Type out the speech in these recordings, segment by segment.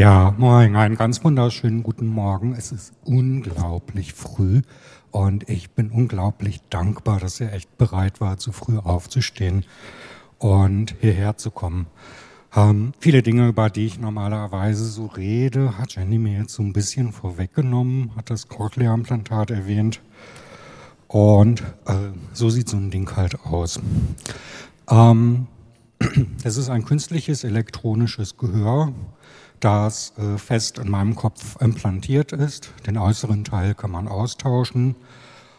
Ja, moin, einen ganz wunderschönen guten Morgen. Es ist unglaublich früh und ich bin unglaublich dankbar, dass ihr echt bereit war, zu früh aufzustehen und hierher zu kommen. Ähm, viele Dinge, über die ich normalerweise so rede, hat Jenny mir jetzt so ein bisschen vorweggenommen, hat das Cochlea-Implantat erwähnt. Und äh, so sieht so ein Ding halt aus. Ähm, es ist ein künstliches elektronisches Gehör, das äh, fest in meinem Kopf implantiert ist. Den äußeren Teil kann man austauschen.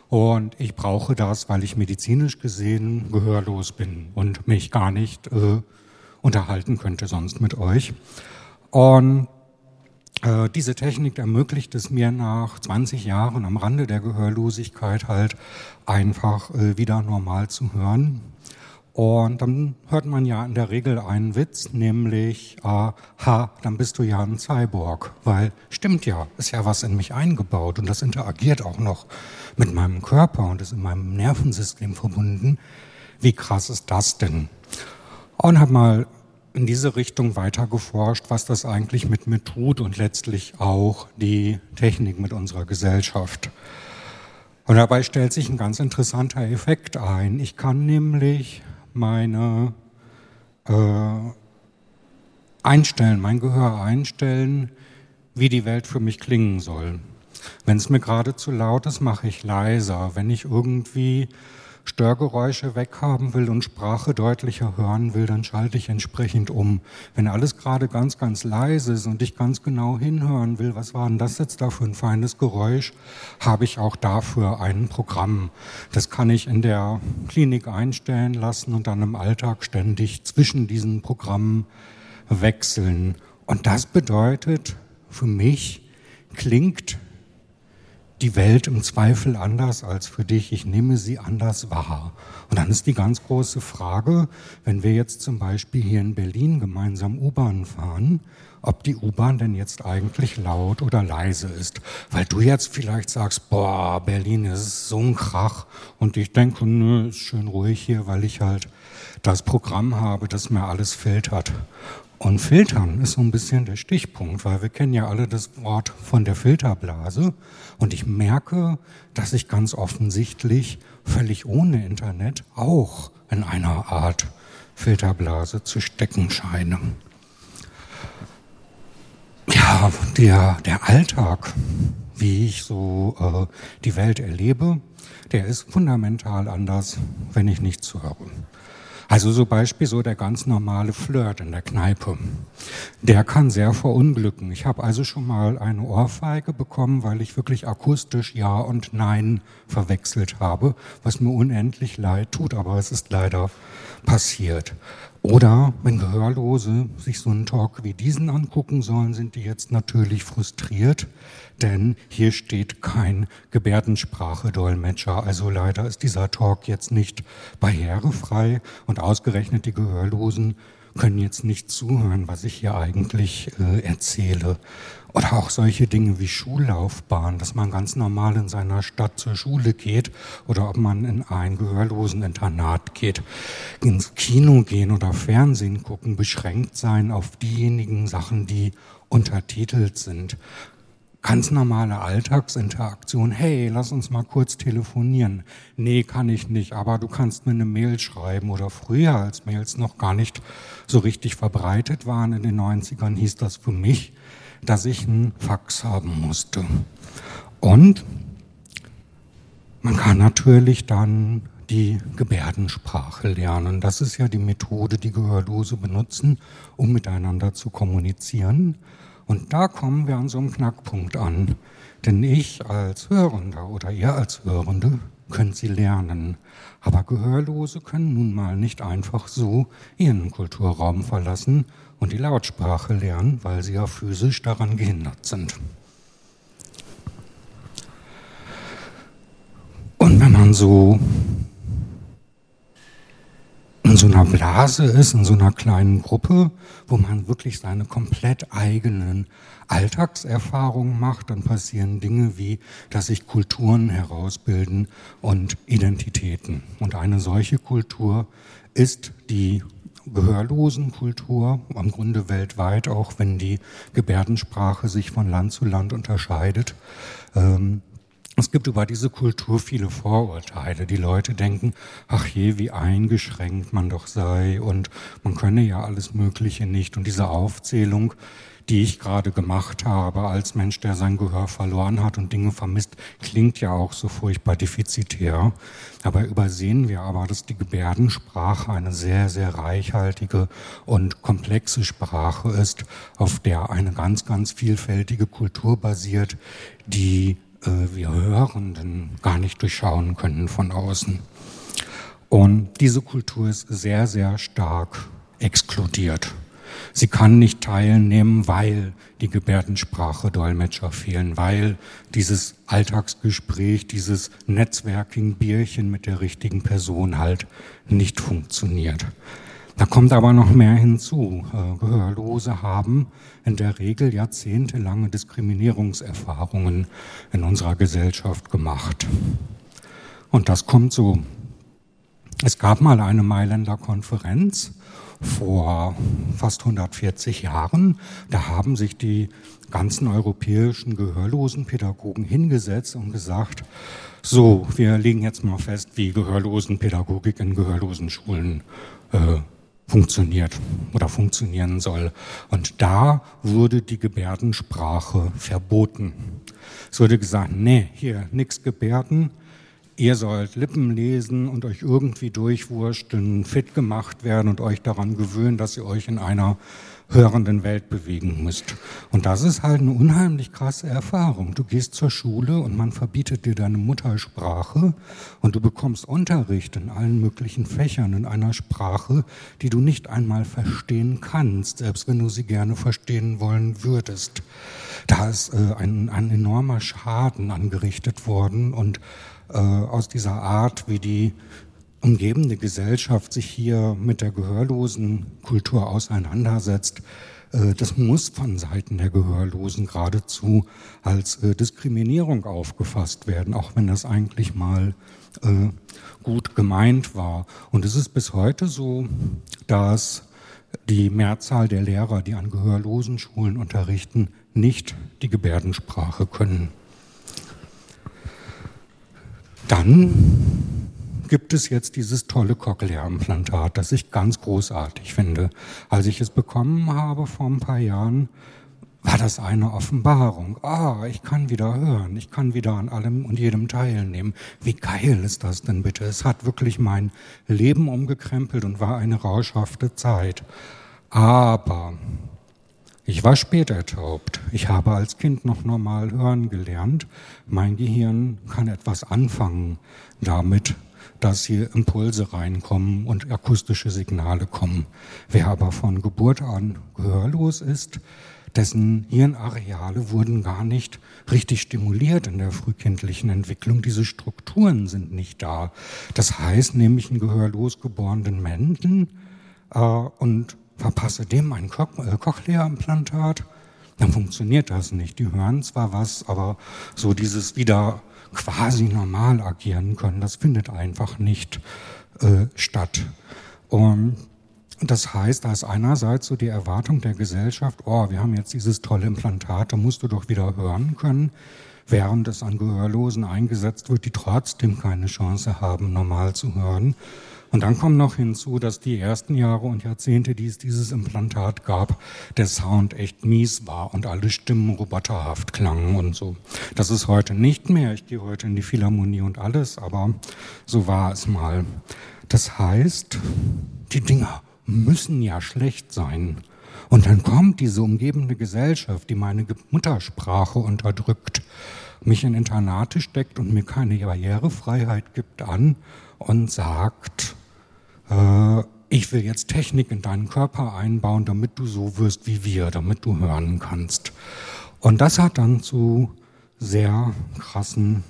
Und ich brauche das, weil ich medizinisch gesehen gehörlos bin und mich gar nicht äh, unterhalten könnte sonst mit euch. Und äh, diese Technik ermöglicht es mir nach 20 Jahren am Rande der Gehörlosigkeit halt einfach äh, wieder normal zu hören. Und dann hört man ja in der Regel einen Witz, nämlich, äh, ha, dann bist du ja ein Cyborg, weil stimmt ja, ist ja was in mich eingebaut und das interagiert auch noch mit meinem Körper und ist in meinem Nervensystem verbunden. Wie krass ist das denn? Und habe mal in diese Richtung weiter geforscht, was das eigentlich mit mir tut und letztlich auch die Technik mit unserer Gesellschaft. Und dabei stellt sich ein ganz interessanter Effekt ein. Ich kann nämlich meine äh, einstellen, mein Gehör einstellen, wie die Welt für mich klingen soll. Wenn es mir gerade zu laut ist, mache ich leiser. Wenn ich irgendwie Störgeräusche weghaben will und Sprache deutlicher hören will, dann schalte ich entsprechend um. Wenn alles gerade ganz, ganz leise ist und ich ganz genau hinhören will, was war denn das jetzt da für ein feines Geräusch, habe ich auch dafür ein Programm. Das kann ich in der Klinik einstellen lassen und dann im Alltag ständig zwischen diesen Programmen wechseln. Und das bedeutet für mich, klingt die Welt im Zweifel anders als für dich. Ich nehme sie anders wahr. Und dann ist die ganz große Frage, wenn wir jetzt zum Beispiel hier in Berlin gemeinsam U-Bahn fahren, ob die U-Bahn denn jetzt eigentlich laut oder leise ist. Weil du jetzt vielleicht sagst, boah, Berlin ist so ein Krach. Und ich denke, nö, ist schön ruhig hier, weil ich halt das Programm habe, das mir alles filtert. Und filtern ist so ein bisschen der Stichpunkt, weil wir kennen ja alle das Wort von der Filterblase. Und ich merke, dass ich ganz offensichtlich völlig ohne Internet auch in einer Art Filterblase zu stecken scheine. Ja, der, der Alltag, wie ich so äh, die Welt erlebe, der ist fundamental anders, wenn ich nichts höre. Also so Beispiel so der ganz normale Flirt in der Kneipe. Der kann sehr verunglücken. Ich habe also schon mal eine Ohrfeige bekommen, weil ich wirklich akustisch Ja und Nein verwechselt habe, was mir unendlich leid tut, aber es ist leider passiert. Oder wenn Gehörlose sich so einen Talk wie diesen angucken sollen, sind die jetzt natürlich frustriert, denn hier steht kein Gebärdensprache-Dolmetscher. Also leider ist dieser Talk jetzt nicht barrierefrei und ausgerechnet die Gehörlosen können jetzt nicht zuhören, was ich hier eigentlich äh, erzähle. Oder auch solche Dinge wie Schullaufbahn, dass man ganz normal in seiner Stadt zur Schule geht oder ob man in ein gehörlosen Internat geht. Ins Kino gehen oder Fernsehen gucken, beschränkt sein auf diejenigen Sachen, die untertitelt sind ganz normale Alltagsinteraktion. Hey, lass uns mal kurz telefonieren. Nee, kann ich nicht, aber du kannst mir eine Mail schreiben. Oder früher, als Mails noch gar nicht so richtig verbreitet waren in den 90ern, hieß das für mich, dass ich einen Fax haben musste. Und man kann natürlich dann die Gebärdensprache lernen. Das ist ja die Methode, die Gehörlose benutzen, um miteinander zu kommunizieren. Und da kommen wir an so einem Knackpunkt an. Denn ich als Hörender oder ihr als Hörende könnt sie lernen. Aber Gehörlose können nun mal nicht einfach so ihren Kulturraum verlassen und die Lautsprache lernen, weil sie ja physisch daran gehindert sind. Und wenn man so so einer Blase ist, in so einer kleinen Gruppe, wo man wirklich seine komplett eigenen Alltagserfahrungen macht, dann passieren Dinge wie, dass sich Kulturen herausbilden und Identitäten. Und eine solche Kultur ist die Gehörlosenkultur, am Grunde weltweit, auch wenn die Gebärdensprache sich von Land zu Land unterscheidet. Ähm, es gibt über diese Kultur viele Vorurteile. Die Leute denken, ach je, wie eingeschränkt man doch sei und man könne ja alles Mögliche nicht. Und diese Aufzählung die ich gerade gemacht habe als Mensch, der sein Gehör verloren hat und Dinge vermisst, klingt ja auch so furchtbar defizitär. Dabei übersehen wir aber, dass die Gebärdensprache eine sehr, sehr reichhaltige und komplexe Sprache ist, auf der eine ganz, ganz vielfältige Kultur basiert, die wir Hörenden gar nicht durchschauen können von außen. Und diese Kultur ist sehr, sehr stark exkludiert. Sie kann nicht teilnehmen, weil die Gebärdensprache Dolmetscher fehlen, weil dieses Alltagsgespräch, dieses Netzwerking-Bierchen mit der richtigen Person halt nicht funktioniert. Da kommt aber noch mehr hinzu. Äh, Gehörlose haben in der Regel jahrzehntelange Diskriminierungserfahrungen in unserer Gesellschaft gemacht. Und das kommt so. Es gab mal eine Mailänder Konferenz vor fast 140 Jahren. Da haben sich die ganzen europäischen Gehörlosenpädagogen hingesetzt und gesagt, so, wir legen jetzt mal fest, wie Gehörlosenpädagogik in Gehörlosenschulen äh, funktioniert oder funktionieren soll. Und da wurde die Gebärdensprache verboten. Es wurde gesagt, nee, hier nix Gebärden, Ihr sollt Lippen lesen und euch irgendwie durchwursteln, fit gemacht werden und euch daran gewöhnen, dass ihr euch in einer hörenden Welt bewegen müsst. Und das ist halt eine unheimlich krasse Erfahrung. Du gehst zur Schule und man verbietet dir deine Muttersprache und du bekommst Unterricht in allen möglichen Fächern in einer Sprache, die du nicht einmal verstehen kannst, selbst wenn du sie gerne verstehen wollen würdest. Da ist äh, ein, ein enormer Schaden angerichtet worden und äh, aus dieser Art, wie die umgebende Gesellschaft sich hier mit der gehörlosen Kultur auseinandersetzt, äh, das muss von Seiten der Gehörlosen geradezu als äh, Diskriminierung aufgefasst werden, auch wenn das eigentlich mal gut gemeint war. Und es ist bis heute so, dass die Mehrzahl der Lehrer, die an gehörlosen Schulen unterrichten, nicht die Gebärdensprache können. Dann gibt es jetzt dieses tolle Cochlea-Implantat, das ich ganz großartig finde. Als ich es bekommen habe vor ein paar Jahren, war das eine Offenbarung. Ah, ich kann wieder hören, ich kann wieder an allem und jedem teilnehmen. Wie geil ist das denn bitte? Es hat wirklich mein Leben umgekrempelt und war eine rauschhafte Zeit. Aber ich war später ertaubt. Ich habe als Kind noch normal hören gelernt. Mein Gehirn kann etwas anfangen damit, dass hier Impulse reinkommen und akustische Signale kommen. Wer aber von Geburt an gehörlos ist, dessen Hirnareale wurden gar nicht richtig stimuliert in der frühkindlichen Entwicklung. Diese Strukturen sind nicht da. Das heißt, nämlich einen gehörlos geborenen Menschen äh, und verpasse dem ein Co äh, Cochlea-Implantat, dann funktioniert das nicht. Die hören zwar was, aber so dieses wieder quasi normal agieren können, das findet einfach nicht äh, statt. Und das heißt, da ist einerseits so die Erwartung der Gesellschaft, oh, wir haben jetzt dieses tolle Implantat, da musst du doch wieder hören können, während es an Gehörlosen eingesetzt wird, die trotzdem keine Chance haben, normal zu hören. Und dann kommt noch hinzu, dass die ersten Jahre und Jahrzehnte, die es dieses Implantat gab, der Sound echt mies war und alle Stimmen roboterhaft klangen und so. Das ist heute nicht mehr. Ich gehe heute in die Philharmonie und alles, aber so war es mal. Das heißt, die Dinger müssen ja schlecht sein. Und dann kommt diese umgebende Gesellschaft, die meine Muttersprache unterdrückt, mich in Internate steckt und mir keine Barrierefreiheit gibt an und sagt, äh, ich will jetzt Technik in deinen Körper einbauen, damit du so wirst wie wir, damit du hören kannst. Und das hat dann zu sehr krassen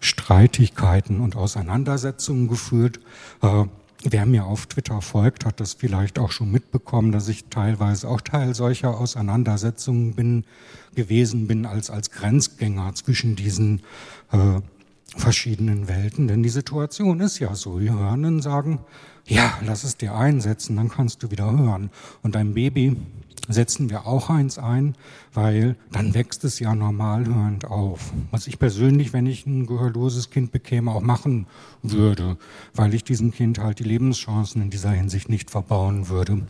Streitigkeiten und Auseinandersetzungen geführt. Äh, wer mir auf Twitter folgt, hat das vielleicht auch schon mitbekommen, dass ich teilweise auch Teil solcher Auseinandersetzungen bin, gewesen bin als, als Grenzgänger zwischen diesen äh, verschiedenen Welten. Denn die Situation ist ja so. Die Hörenden sagen, ja, lass es dir einsetzen, dann kannst du wieder hören. Und dein Baby setzen wir auch eins ein, weil dann wächst es ja normal hörend auf. Was ich persönlich, wenn ich ein gehörloses Kind bekäme, auch machen würde, weil ich diesem Kind halt die Lebenschancen in dieser Hinsicht nicht verbauen würde.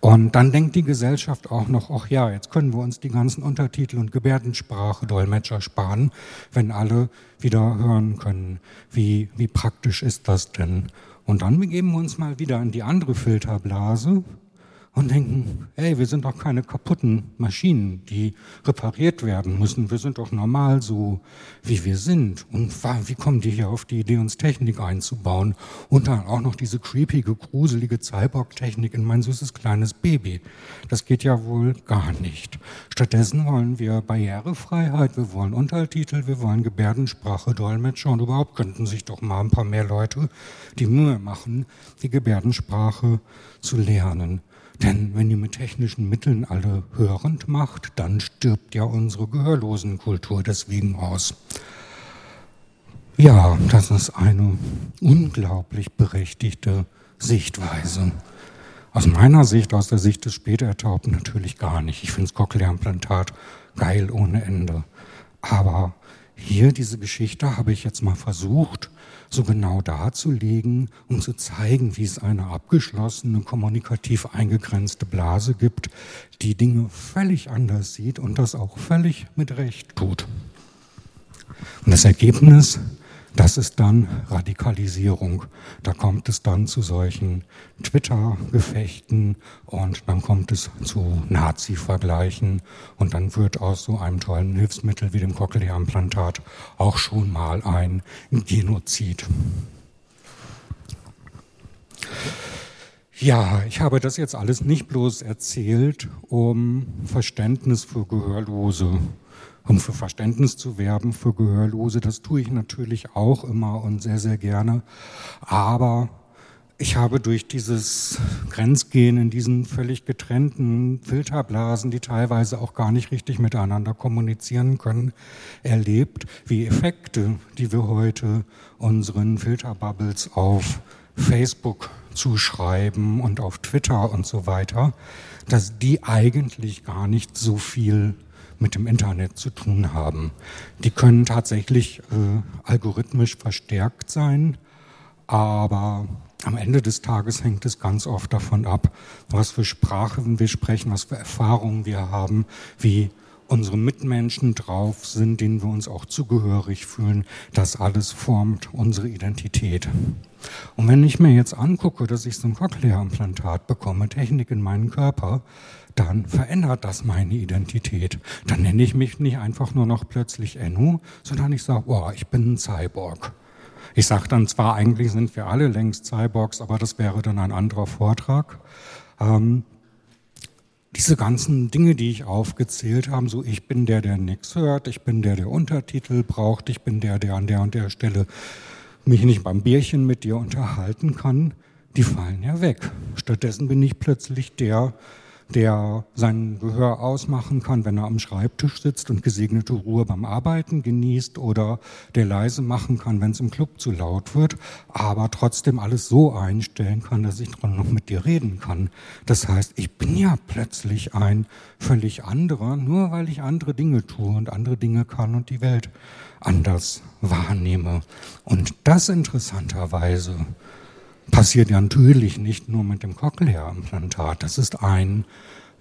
Und dann denkt die Gesellschaft auch noch, ach ja, jetzt können wir uns die ganzen Untertitel und Gebärdensprache Dolmetscher sparen, wenn alle wieder hören können. Wie, wie praktisch ist das denn? Und dann begeben wir uns mal wieder in die andere Filterblase, und denken, hey, wir sind doch keine kaputten Maschinen, die repariert werden müssen. Wir sind doch normal so, wie wir sind. Und wie kommen die hier auf die Idee, uns Technik einzubauen? Und dann auch noch diese creepige, gruselige Cyborg-Technik in mein süßes kleines Baby. Das geht ja wohl gar nicht. Stattdessen wollen wir Barrierefreiheit, wir wollen Untertitel, wir wollen Gebärdensprache, Dolmetscher und überhaupt könnten sich doch mal ein paar mehr Leute die Mühe machen, die Gebärdensprache zu lernen. Denn wenn ihr mit technischen Mitteln alle hörend macht, dann stirbt ja unsere Gehörlosenkultur deswegen aus. Ja, das ist eine unglaublich berechtigte Sichtweise. Aus meiner Sicht, aus der Sicht des Spätertaubten natürlich gar nicht. Ich finde das Cochlea-Implantat geil ohne Ende. Aber hier diese Geschichte habe ich jetzt mal versucht, so genau darzulegen, um zu zeigen, wie es eine abgeschlossene, kommunikativ eingegrenzte Blase gibt, die Dinge völlig anders sieht und das auch völlig mit Recht tut. Und das Ergebnis das ist dann Radikalisierung. Da kommt es dann zu solchen Twitter-Gefechten und dann kommt es zu Nazi-Vergleichen und dann wird aus so einem tollen Hilfsmittel wie dem Cochlea-Implantat auch schon mal ein Genozid. Ja, ich habe das jetzt alles nicht bloß erzählt, um Verständnis für Gehörlose um für Verständnis zu werben für Gehörlose. Das tue ich natürlich auch immer und sehr, sehr gerne. Aber ich habe durch dieses Grenzgehen in diesen völlig getrennten Filterblasen, die teilweise auch gar nicht richtig miteinander kommunizieren können, erlebt, wie Effekte, die wir heute unseren Filterbubbles auf Facebook zuschreiben und auf Twitter und so weiter, dass die eigentlich gar nicht so viel mit dem Internet zu tun haben. Die können tatsächlich äh, algorithmisch verstärkt sein, aber am Ende des Tages hängt es ganz oft davon ab, was für Sprachen wir sprechen, was für Erfahrungen wir haben, wie unsere Mitmenschen drauf sind, denen wir uns auch zugehörig fühlen. Das alles formt unsere Identität. Und wenn ich mir jetzt angucke, dass ich so ein Cochlea-Implantat bekomme, Technik in meinen Körper, dann verändert das meine Identität. Dann nenne ich mich nicht einfach nur noch plötzlich Enno, sondern ich sage, oh, ich bin ein Cyborg. Ich sage dann zwar, eigentlich sind wir alle längst Cyborgs, aber das wäre dann ein anderer Vortrag. Ähm, diese ganzen Dinge, die ich aufgezählt habe, so ich bin der, der nichts hört, ich bin der, der Untertitel braucht, ich bin der, der an der und der Stelle mich nicht beim Bierchen mit dir unterhalten kann, die fallen ja weg. Stattdessen bin ich plötzlich der, der sein Gehör ausmachen kann, wenn er am Schreibtisch sitzt und gesegnete Ruhe beim Arbeiten genießt oder der leise machen kann, wenn es im Club zu laut wird, aber trotzdem alles so einstellen kann, dass ich dran noch mit dir reden kann. Das heißt, ich bin ja plötzlich ein völlig anderer, nur weil ich andere Dinge tue und andere Dinge kann und die Welt anders wahrnehme. Und das interessanterweise passiert ja natürlich nicht nur mit dem Cochlea-Implantat. Das ist ein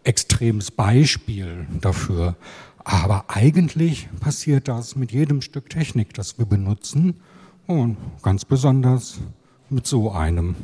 extremes Beispiel dafür. Aber eigentlich passiert das mit jedem Stück Technik, das wir benutzen und ganz besonders mit so einem.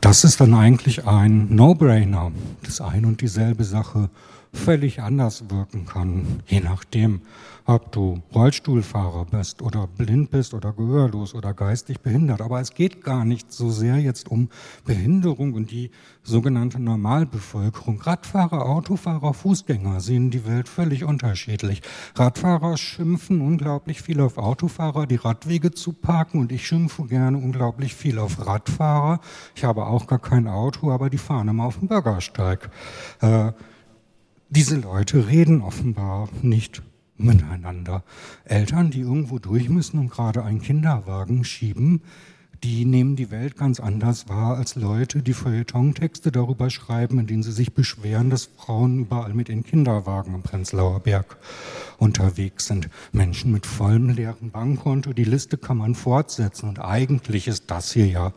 Das ist dann eigentlich ein No-Brainer, dass ein und dieselbe Sache völlig anders wirken kann, je nachdem, ob du Rollstuhlfahrer bist oder blind bist oder gehörlos oder geistig behindert. Aber es geht gar nicht so sehr jetzt um Behinderung und die sogenannte Normalbevölkerung. Radfahrer, Autofahrer, Fußgänger sehen die Welt völlig unterschiedlich. Radfahrer schimpfen unglaublich viel auf Autofahrer, die Radwege zu parken und ich schimpfe gerne unglaublich viel auf Radfahrer. Ich habe auch gar kein Auto, aber die fahren immer auf dem Bürgersteig. Äh, diese Leute reden offenbar nicht miteinander. Eltern, die irgendwo durch müssen und gerade einen Kinderwagen schieben, die nehmen die Welt ganz anders wahr als Leute, die Feuilletontexte darüber schreiben, in denen sie sich beschweren, dass Frauen überall mit den Kinderwagen am Prenzlauer Berg unterwegs sind. Menschen mit vollem leeren Bankkonto, die Liste kann man fortsetzen. Und eigentlich ist das hier ja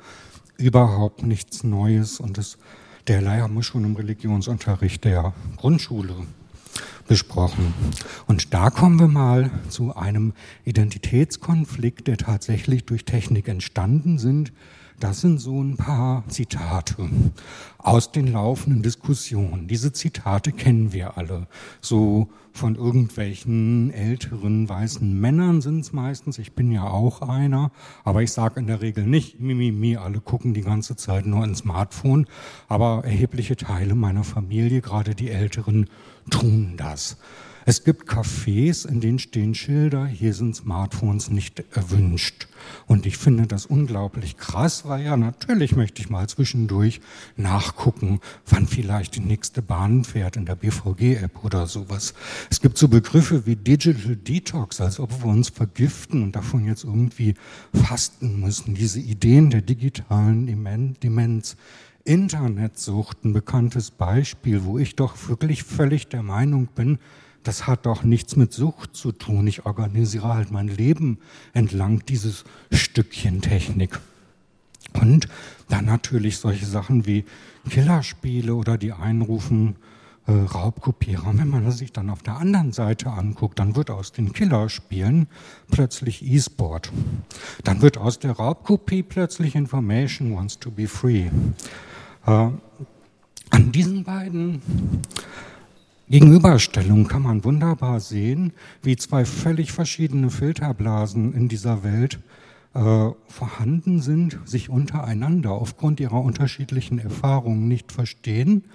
überhaupt nichts Neues und das, derlei haben wir schon im Religionsunterricht der Grundschule besprochen. Und da kommen wir mal zu einem Identitätskonflikt, der tatsächlich durch Technik entstanden sind. Das sind so ein paar Zitate aus den laufenden Diskussionen. Diese Zitate kennen wir alle. So von irgendwelchen älteren weißen Männern sind es meistens. Ich bin ja auch einer, aber ich sage in der Regel nicht, mimimi, mi, mi, alle gucken die ganze Zeit nur ins Smartphone. Aber erhebliche Teile meiner Familie, gerade die Älteren, tun das. Es gibt Cafés, in denen stehen Schilder, hier sind Smartphones nicht erwünscht. Und ich finde das unglaublich krass, weil ja natürlich möchte ich mal zwischendurch nachgucken, wann vielleicht die nächste Bahn fährt in der BVG-App oder sowas. Es gibt so Begriffe wie Digital Detox, als ob wir uns vergiften und davon jetzt irgendwie fasten müssen. Diese Ideen der digitalen Demenz. Internetsucht, ein bekanntes Beispiel, wo ich doch wirklich völlig der Meinung bin, das hat doch nichts mit Sucht zu tun. Ich organisiere halt mein Leben entlang dieses Stückchen Technik. Und dann natürlich solche Sachen wie Killerspiele oder die Einrufen äh, Raubkopierer. Wenn man sich dann auf der anderen Seite anguckt, dann wird aus den Killerspielen plötzlich E-Sport. Dann wird aus der Raubkopie plötzlich Information wants to be free. Äh, an diesen beiden Gegenüberstellung kann man wunderbar sehen, wie zwei völlig verschiedene Filterblasen in dieser Welt äh, vorhanden sind, sich untereinander aufgrund ihrer unterschiedlichen Erfahrungen nicht verstehen.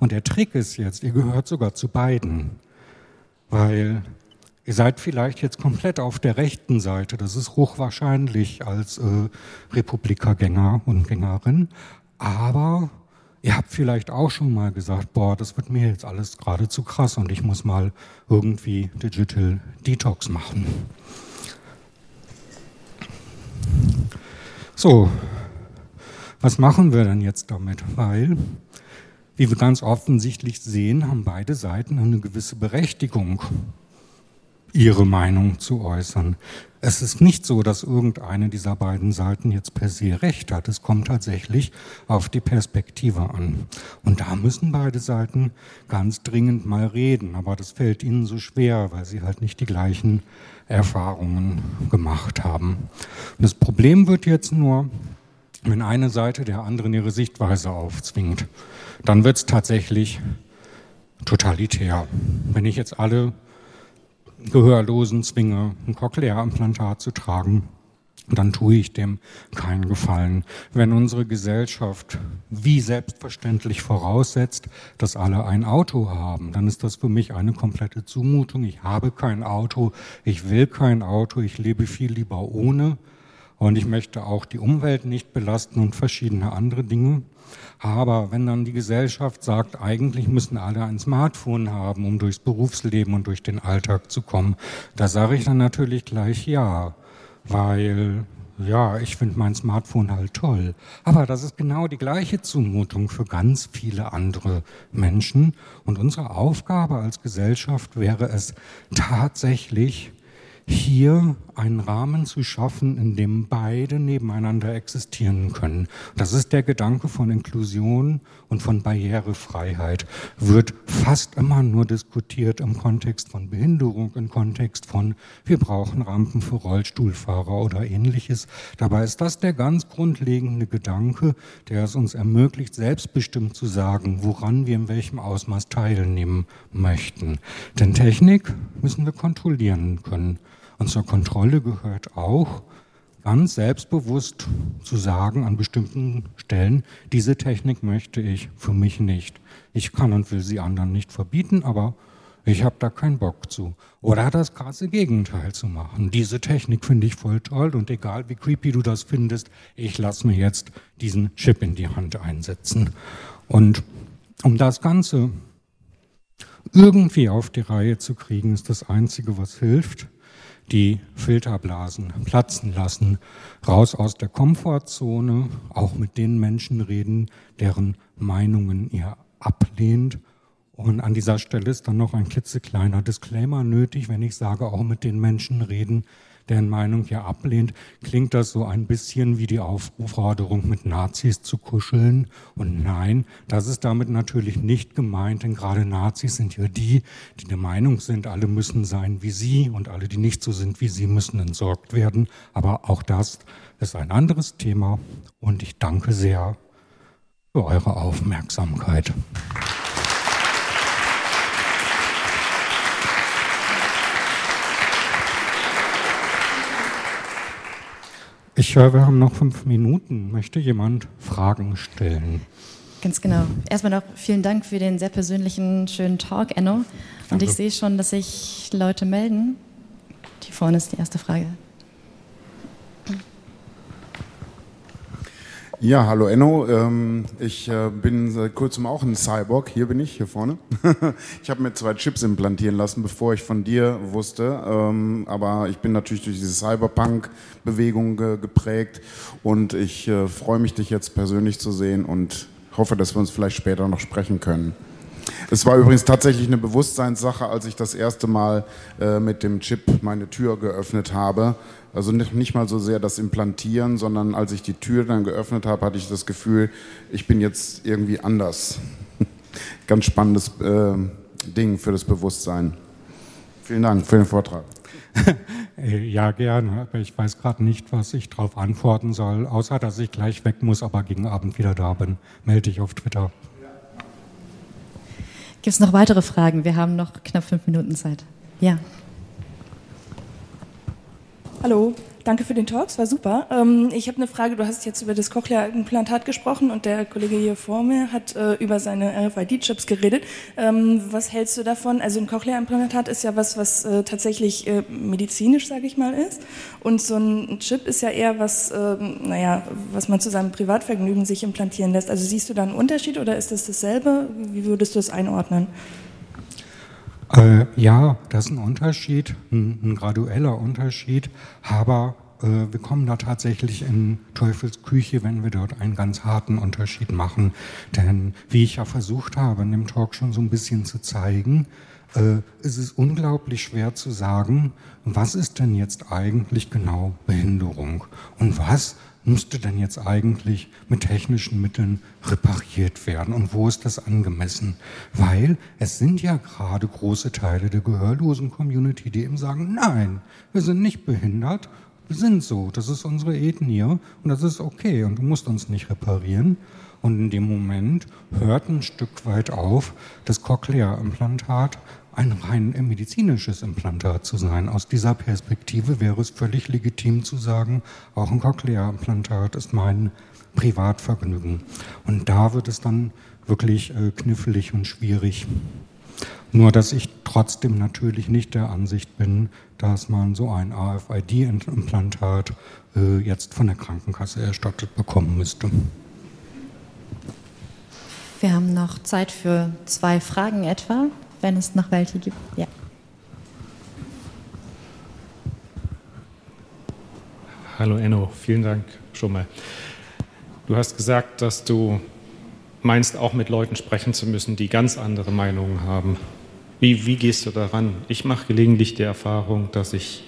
Und der Trick ist jetzt, ihr gehört sogar zu beiden, weil ihr seid vielleicht jetzt komplett auf der rechten Seite, das ist hochwahrscheinlich als äh, Republikergänger und Gängerin, aber Ihr habt vielleicht auch schon mal gesagt, boah, das wird mir jetzt alles gerade zu krass und ich muss mal irgendwie Digital Detox machen. So, was machen wir denn jetzt damit? Weil, wie wir ganz offensichtlich sehen, haben beide Seiten eine gewisse Berechtigung ihre Meinung zu äußern. Es ist nicht so, dass irgendeine dieser beiden Seiten jetzt per se recht hat. Es kommt tatsächlich auf die Perspektive an. Und da müssen beide Seiten ganz dringend mal reden. Aber das fällt ihnen so schwer, weil sie halt nicht die gleichen Erfahrungen gemacht haben. Und das Problem wird jetzt nur, wenn eine Seite der anderen ihre Sichtweise aufzwingt, dann wird es tatsächlich totalitär. Wenn ich jetzt alle Gehörlosen zwinge, ein Cochlea-Implantat zu tragen, dann tue ich dem keinen Gefallen. Wenn unsere Gesellschaft wie selbstverständlich voraussetzt, dass alle ein Auto haben, dann ist das für mich eine komplette Zumutung. Ich habe kein Auto, ich will kein Auto, ich lebe viel lieber ohne und ich möchte auch die Umwelt nicht belasten und verschiedene andere Dinge. Aber wenn dann die Gesellschaft sagt, eigentlich müssen alle ein Smartphone haben, um durchs Berufsleben und durch den Alltag zu kommen, da sage ich dann natürlich gleich ja, weil ja, ich finde mein Smartphone halt toll. Aber das ist genau die gleiche Zumutung für ganz viele andere Menschen. Und unsere Aufgabe als Gesellschaft wäre es tatsächlich, hier einen Rahmen zu schaffen, in dem beide nebeneinander existieren können. Das ist der Gedanke von Inklusion und von Barrierefreiheit. Wird fast immer nur diskutiert im Kontext von Behinderung, im Kontext von wir brauchen Rampen für Rollstuhlfahrer oder ähnliches. Dabei ist das der ganz grundlegende Gedanke, der es uns ermöglicht, selbstbestimmt zu sagen, woran wir in welchem Ausmaß teilnehmen möchten. Denn Technik müssen wir kontrollieren können. Und zur Kontrolle gehört auch, ganz selbstbewusst zu sagen an bestimmten Stellen, diese Technik möchte ich für mich nicht. Ich kann und will sie anderen nicht verbieten, aber ich habe da keinen Bock zu. Oder das krasse Gegenteil zu machen. Diese Technik finde ich voll toll und egal wie creepy du das findest, ich lasse mir jetzt diesen Chip in die Hand einsetzen. Und um das Ganze irgendwie auf die Reihe zu kriegen, ist das Einzige, was hilft. Die Filterblasen platzen lassen, raus aus der Komfortzone, auch mit den Menschen reden, deren Meinungen ihr ablehnt. Und an dieser Stelle ist dann noch ein klitzekleiner Disclaimer nötig, wenn ich sage, auch mit den Menschen reden, deren Meinung ja ablehnt, klingt das so ein bisschen wie die Aufforderung, mit Nazis zu kuscheln. Und nein, das ist damit natürlich nicht gemeint, denn gerade Nazis sind ja die, die der Meinung sind, alle müssen sein wie sie und alle, die nicht so sind wie sie, müssen entsorgt werden. Aber auch das ist ein anderes Thema und ich danke sehr für eure Aufmerksamkeit. Ich höre, wir haben noch fünf Minuten. Möchte jemand Fragen stellen? Ganz genau. Erstmal noch vielen Dank für den sehr persönlichen, schönen Talk, Enno. Und Danke. ich sehe schon, dass sich Leute melden. Hier vorne ist die erste Frage. Ja, hallo Enno. Ähm, ich äh, bin seit kurzem auch ein Cyborg. Hier bin ich, hier vorne. ich habe mir zwei Chips implantieren lassen, bevor ich von dir wusste. Ähm, aber ich bin natürlich durch diese Cyberpunk-Bewegung geprägt und ich äh, freue mich, dich jetzt persönlich zu sehen und hoffe, dass wir uns vielleicht später noch sprechen können. Es war übrigens tatsächlich eine Bewusstseinssache, als ich das erste Mal äh, mit dem Chip meine Tür geöffnet habe also nicht, nicht mal so sehr das Implantieren, sondern als ich die Tür dann geöffnet habe, hatte ich das Gefühl, ich bin jetzt irgendwie anders. Ganz spannendes äh, Ding für das Bewusstsein. Vielen Dank für den Vortrag. ja, gerne, aber ich weiß gerade nicht, was ich darauf antworten soll, außer dass ich gleich weg muss, aber gegen Abend wieder da bin. Melde dich auf Twitter. Gibt es noch weitere Fragen? Wir haben noch knapp fünf Minuten Zeit. Ja. Hallo, danke für den Talk, es war super. Ähm, ich habe eine Frage, du hast jetzt über das Cochlea-Implantat gesprochen und der Kollege hier vor mir hat äh, über seine RFID-Chips geredet. Ähm, was hältst du davon? Also ein Cochlea-Implantat ist ja was, was äh, tatsächlich äh, medizinisch, sage ich mal, ist. Und so ein Chip ist ja eher was, ähm, naja, was man zu seinem Privatvergnügen sich implantieren lässt. Also siehst du da einen Unterschied oder ist das dasselbe? Wie würdest du es einordnen? Äh, ja, das ist ein Unterschied, ein, ein gradueller Unterschied, aber äh, wir kommen da tatsächlich in Teufels Küche, wenn wir dort einen ganz harten Unterschied machen. Denn wie ich ja versucht habe, in dem Talk schon so ein bisschen zu zeigen, äh, ist es unglaublich schwer zu sagen, was ist denn jetzt eigentlich genau Behinderung und was müsste denn jetzt eigentlich mit technischen Mitteln repariert werden und wo ist das angemessen? Weil es sind ja gerade große Teile der gehörlosen Community, die eben sagen, nein, wir sind nicht behindert, wir sind so, das ist unsere Ethnie und das ist okay und du musst uns nicht reparieren. Und in dem Moment hört ein Stück weit auf das Cochlea-Implantat ein rein medizinisches Implantat zu sein. Aus dieser Perspektive wäre es völlig legitim zu sagen, auch ein Cochlea-Implantat ist mein Privatvergnügen. Und da wird es dann wirklich äh, knifflig und schwierig. Nur dass ich trotzdem natürlich nicht der Ansicht bin, dass man so ein AFID-Implantat äh, jetzt von der Krankenkasse erstattet bekommen müsste. Wir haben noch Zeit für zwei Fragen etwa wenn es noch welche gibt. Ja. Hallo Enno, vielen Dank schon mal. Du hast gesagt, dass du meinst, auch mit Leuten sprechen zu müssen, die ganz andere Meinungen haben. Wie, wie gehst du daran? Ich mache gelegentlich die Erfahrung, dass ich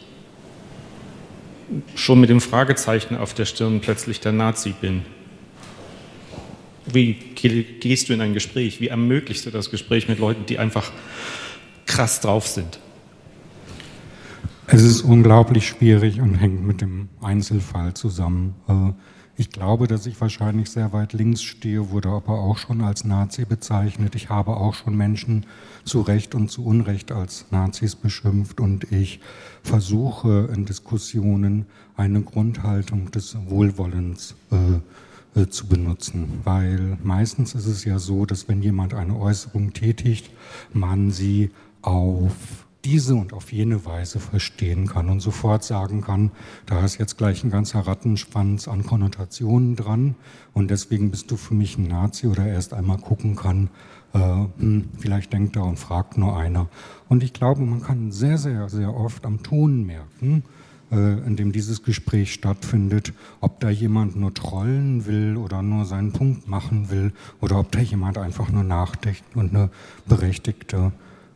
schon mit dem Fragezeichen auf der Stirn plötzlich der Nazi bin. Wie gehst du in ein Gespräch? Wie ermöglichst du das Gespräch mit Leuten, die einfach krass drauf sind? Es ist unglaublich schwierig und hängt mit dem Einzelfall zusammen. Äh, ich glaube, dass ich wahrscheinlich sehr weit links stehe, wurde aber auch schon als Nazi bezeichnet. Ich habe auch schon Menschen zu Recht und zu Unrecht als Nazis beschimpft und ich versuche in Diskussionen eine Grundhaltung des Wohlwollens äh, zu benutzen, weil meistens ist es ja so, dass wenn jemand eine Äußerung tätigt, man sie auf diese und auf jene Weise verstehen kann und sofort sagen kann, da ist jetzt gleich ein ganzer Rattenschwanz an Konnotationen dran und deswegen bist du für mich ein Nazi oder erst einmal gucken kann, äh, hm, vielleicht denkt er und fragt nur einer. Und ich glaube, man kann sehr, sehr, sehr oft am Ton merken, äh, in dem dieses Gespräch stattfindet, ob da jemand nur trollen will oder nur seinen Punkt machen will oder ob da jemand einfach nur nachdenkt und eine berechtigte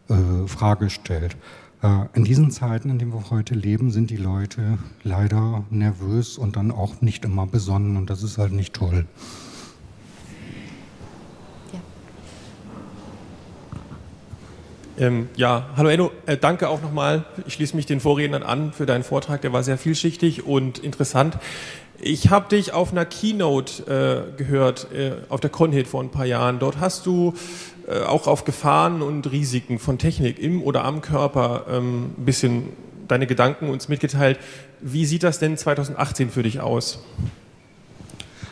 äh, Frage stellt. Äh, in diesen Zeiten, in denen wir heute leben, sind die Leute leider nervös und dann auch nicht immer besonnen und das ist halt nicht toll. Ähm, ja, hallo Enno, äh, danke auch nochmal. Ich schließe mich den Vorrednern an für deinen Vortrag, der war sehr vielschichtig und interessant. Ich habe dich auf einer Keynote äh, gehört, äh, auf der Conhit vor ein paar Jahren. Dort hast du äh, auch auf Gefahren und Risiken von Technik im oder am Körper ähm, ein bisschen deine Gedanken uns mitgeteilt. Wie sieht das denn 2018 für dich aus?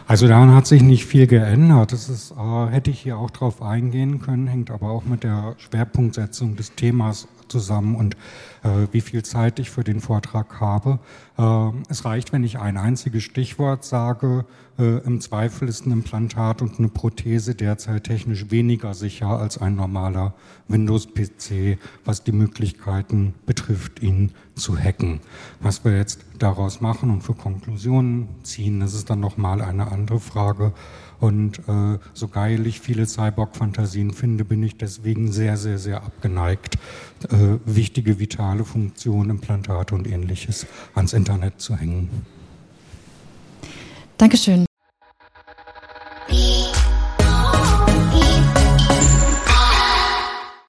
Also daran hat sich nicht viel geändert. Das ist, äh, hätte ich hier auch drauf eingehen können, hängt aber auch mit der Schwerpunktsetzung des Themas zusammen und äh, wie viel Zeit ich für den Vortrag habe. Äh, es reicht, wenn ich ein einziges Stichwort sage. Äh, Im Zweifel ist ein Implantat und eine Prothese derzeit technisch weniger sicher als ein normaler Windows-PC, was die Möglichkeiten betrifft, ihn zu hacken. Was wir jetzt daraus machen und für Konklusionen ziehen, das ist dann nochmal eine andere Frage. Und äh, so geil ich viele Cyborg-Fantasien finde, bin ich deswegen sehr, sehr, sehr abgeneigt, äh, wichtige vitale Funktionen, Implantate und ähnliches ans Internet zu hängen. Dankeschön.